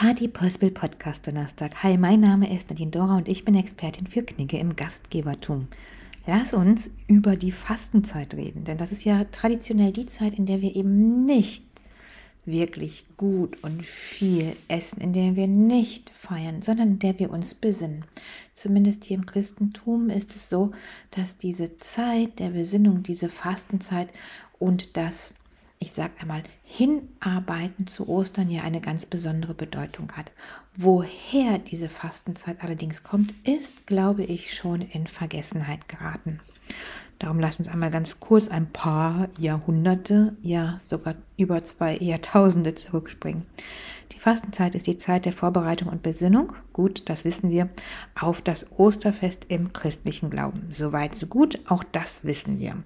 Party Possible Podcast Donnerstag. Hi, mein Name ist Nadine Dora und ich bin Expertin für Knigge im Gastgebertum. Lass uns über die Fastenzeit reden, denn das ist ja traditionell die Zeit, in der wir eben nicht wirklich gut und viel essen, in der wir nicht feiern, sondern in der wir uns besinnen. Zumindest hier im Christentum ist es so, dass diese Zeit der Besinnung, diese Fastenzeit und das ich sage einmal, Hinarbeiten zu Ostern ja eine ganz besondere Bedeutung hat. Woher diese Fastenzeit allerdings kommt, ist, glaube ich, schon in Vergessenheit geraten. Darum lassen uns einmal ganz kurz ein paar Jahrhunderte, ja sogar über zwei Jahrtausende zurückspringen. Die Fastenzeit ist die Zeit der Vorbereitung und Besinnung, gut, das wissen wir, auf das Osterfest im christlichen Glauben. Soweit, so gut, auch das wissen wir.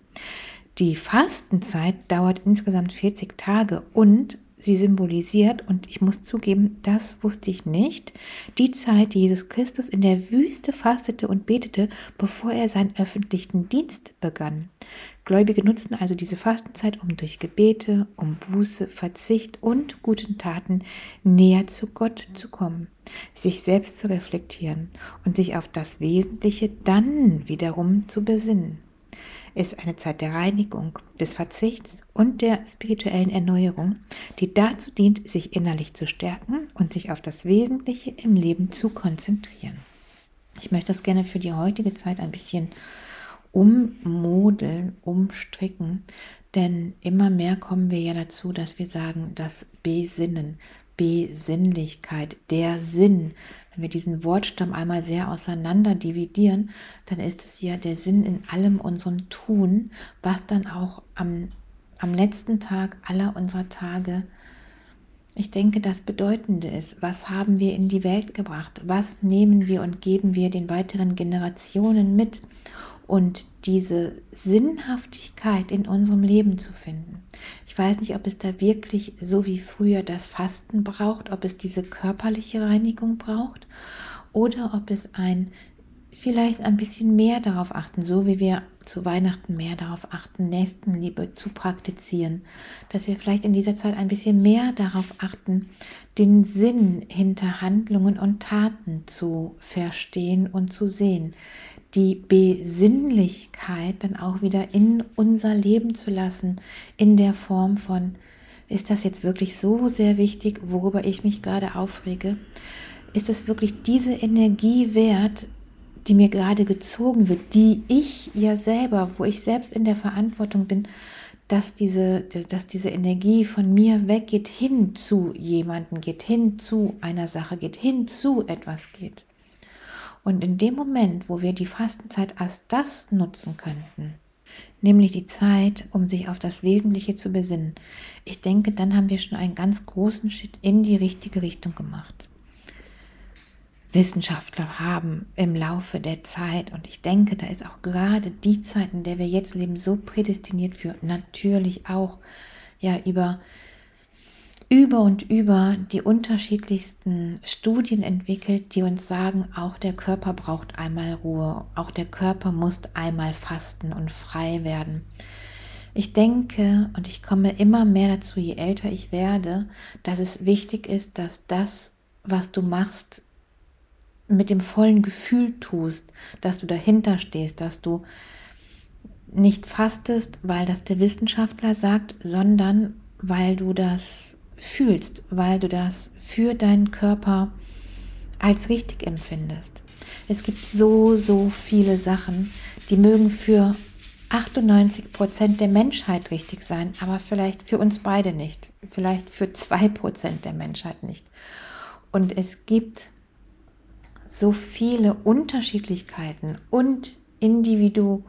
Die Fastenzeit dauert insgesamt 40 Tage und sie symbolisiert, und ich muss zugeben, das wusste ich nicht, die Zeit, die Jesus Christus in der Wüste fastete und betete, bevor er seinen öffentlichen Dienst begann. Gläubige nutzen also diese Fastenzeit, um durch Gebete, um Buße, Verzicht und guten Taten näher zu Gott zu kommen, sich selbst zu reflektieren und sich auf das Wesentliche dann wiederum zu besinnen ist eine Zeit der Reinigung, des Verzichts und der spirituellen Erneuerung, die dazu dient, sich innerlich zu stärken und sich auf das Wesentliche im Leben zu konzentrieren. Ich möchte das gerne für die heutige Zeit ein bisschen ummodeln, umstricken, denn immer mehr kommen wir ja dazu, dass wir sagen, das Besinnen, Besinnlichkeit, der Sinn, wenn wir diesen Wortstamm einmal sehr auseinander dividieren, dann ist es ja der Sinn in allem unserem Tun, was dann auch am, am letzten Tag aller unserer Tage, ich denke, das Bedeutende ist. Was haben wir in die Welt gebracht? Was nehmen wir und geben wir den weiteren Generationen mit? Und diese Sinnhaftigkeit in unserem Leben zu finden. Ich weiß nicht, ob es da wirklich so wie früher das Fasten braucht, ob es diese körperliche Reinigung braucht oder ob es ein vielleicht ein bisschen mehr darauf achten, so wie wir zu Weihnachten mehr darauf achten, Nächstenliebe zu praktizieren, dass wir vielleicht in dieser Zeit ein bisschen mehr darauf achten, den Sinn hinter Handlungen und Taten zu verstehen und zu sehen, die Besinnlichkeit dann auch wieder in unser Leben zu lassen, in der Form von, ist das jetzt wirklich so sehr wichtig, worüber ich mich gerade aufrege? Ist es wirklich diese Energie wert, die mir gerade gezogen wird, die ich ja selber, wo ich selbst in der Verantwortung bin, dass diese, dass diese Energie von mir weggeht, hin zu jemanden geht, hin zu einer Sache geht, hin zu etwas geht. Und in dem Moment, wo wir die Fastenzeit als das nutzen könnten, nämlich die Zeit, um sich auf das Wesentliche zu besinnen, ich denke, dann haben wir schon einen ganz großen Schritt in die richtige Richtung gemacht. Wissenschaftler haben im Laufe der Zeit, und ich denke, da ist auch gerade die Zeit, in der wir jetzt leben, so prädestiniert für natürlich auch ja über über und über die unterschiedlichsten Studien entwickelt, die uns sagen, auch der Körper braucht einmal Ruhe, auch der Körper muss einmal fasten und frei werden. Ich denke und ich komme immer mehr dazu, je älter ich werde, dass es wichtig ist, dass das, was du machst, mit dem vollen Gefühl tust, dass du dahinter stehst, dass du nicht fastest, weil das der Wissenschaftler sagt, sondern weil du das fühlst, weil du das für deinen Körper als richtig empfindest. Es gibt so, so viele Sachen, die mögen für 98 Prozent der Menschheit richtig sein, aber vielleicht für uns beide nicht. Vielleicht für zwei Prozent der Menschheit nicht. Und es gibt so viele Unterschiedlichkeiten und Individu,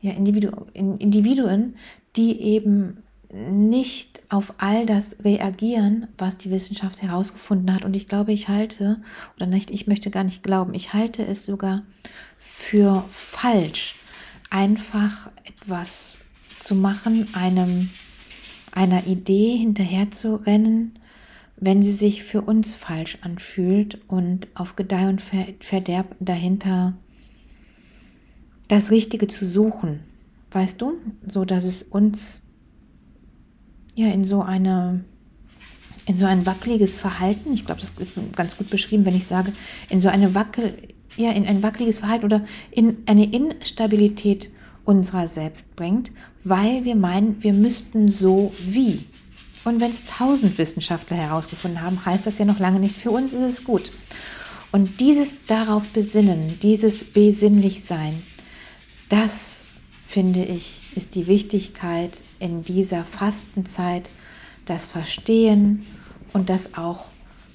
ja, Individu, Individuen, die eben nicht auf all das reagieren, was die Wissenschaft herausgefunden hat. Und ich glaube, ich halte, oder nicht, ich möchte gar nicht glauben, ich halte es sogar für falsch, einfach etwas zu machen, einem, einer Idee hinterher zu rennen, wenn sie sich für uns falsch anfühlt und auf Gedeih und Verderb dahinter das Richtige zu suchen. Weißt du, so dass es uns ja in so eine in so ein wackeliges Verhalten, ich glaube, das ist ganz gut beschrieben, wenn ich sage, in so eine wackel, ja, in ein wackeliges Verhalten oder in eine Instabilität unserer selbst bringt, weil wir meinen, wir müssten so wie. Und wenn es tausend Wissenschaftler herausgefunden haben, heißt das ja noch lange nicht, für uns ist es gut. Und dieses darauf besinnen, dieses besinnlich sein, das finde ich, ist die Wichtigkeit in dieser Fastenzeit, das Verstehen und das auch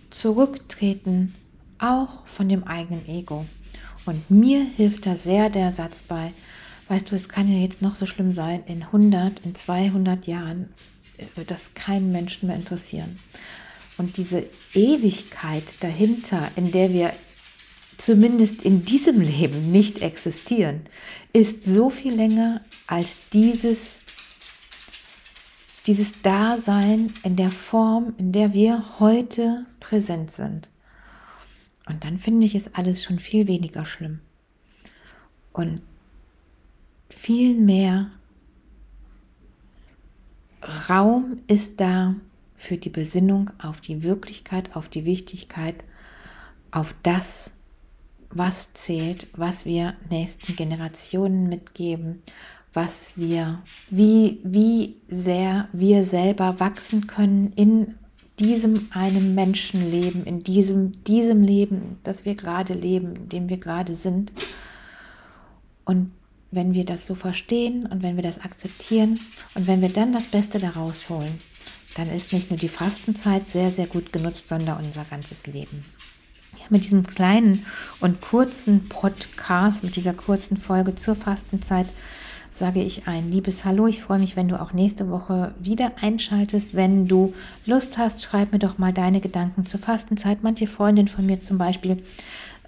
Zurücktreten, auch von dem eigenen Ego. Und mir hilft da sehr der Satz bei, weißt du, es kann ja jetzt noch so schlimm sein, in 100, in 200 Jahren wird das keinen Menschen mehr interessieren. Und diese Ewigkeit dahinter, in der wir zumindest in diesem Leben nicht existieren, ist so viel länger als dieses, dieses Dasein in der Form, in der wir heute präsent sind. Und dann finde ich es alles schon viel weniger schlimm. Und viel mehr Raum ist da für die Besinnung auf die Wirklichkeit, auf die Wichtigkeit, auf das, was zählt, was wir nächsten Generationen mitgeben, was wir, wie, wie sehr wir selber wachsen können in diesem einem Menschenleben, in diesem, diesem Leben, das wir gerade leben, in dem wir gerade sind. Und wenn wir das so verstehen und wenn wir das akzeptieren und wenn wir dann das Beste daraus holen, dann ist nicht nur die Fastenzeit sehr, sehr gut genutzt, sondern unser ganzes Leben. Ja, mit diesem kleinen und kurzen Podcast, mit dieser kurzen Folge zur Fastenzeit, sage ich ein liebes Hallo. Ich freue mich, wenn du auch nächste Woche wieder einschaltest. Wenn du Lust hast, schreib mir doch mal deine Gedanken zur Fastenzeit. Manche Freundin von mir zum Beispiel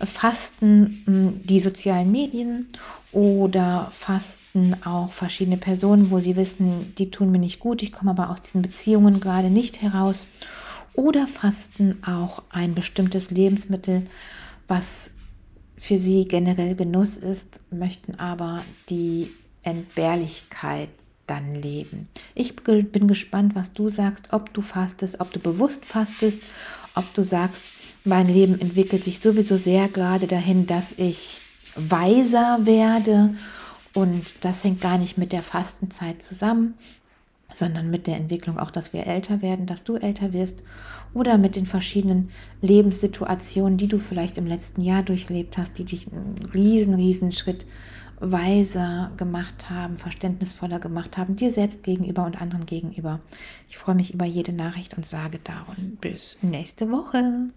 fasten hm, die sozialen Medien oder fasten auch verschiedene Personen, wo sie wissen, die tun mir nicht gut, ich komme aber aus diesen Beziehungen gerade nicht heraus. Oder fasten auch ein bestimmtes Lebensmittel, was für sie generell Genuss ist, möchten aber die Entbehrlichkeit dann leben. Ich bin gespannt, was du sagst, ob du fastest, ob du bewusst fastest, ob du sagst, mein Leben entwickelt sich sowieso sehr gerade dahin, dass ich weiser werde und das hängt gar nicht mit der Fastenzeit zusammen, sondern mit der Entwicklung auch, dass wir älter werden, dass du älter wirst oder mit den verschiedenen Lebenssituationen, die du vielleicht im letzten Jahr durchlebt hast, die dich einen riesen, riesen Schritt weiser gemacht haben, verständnisvoller gemacht haben, dir selbst gegenüber und anderen gegenüber. Ich freue mich über jede Nachricht und sage darum bis nächste Woche.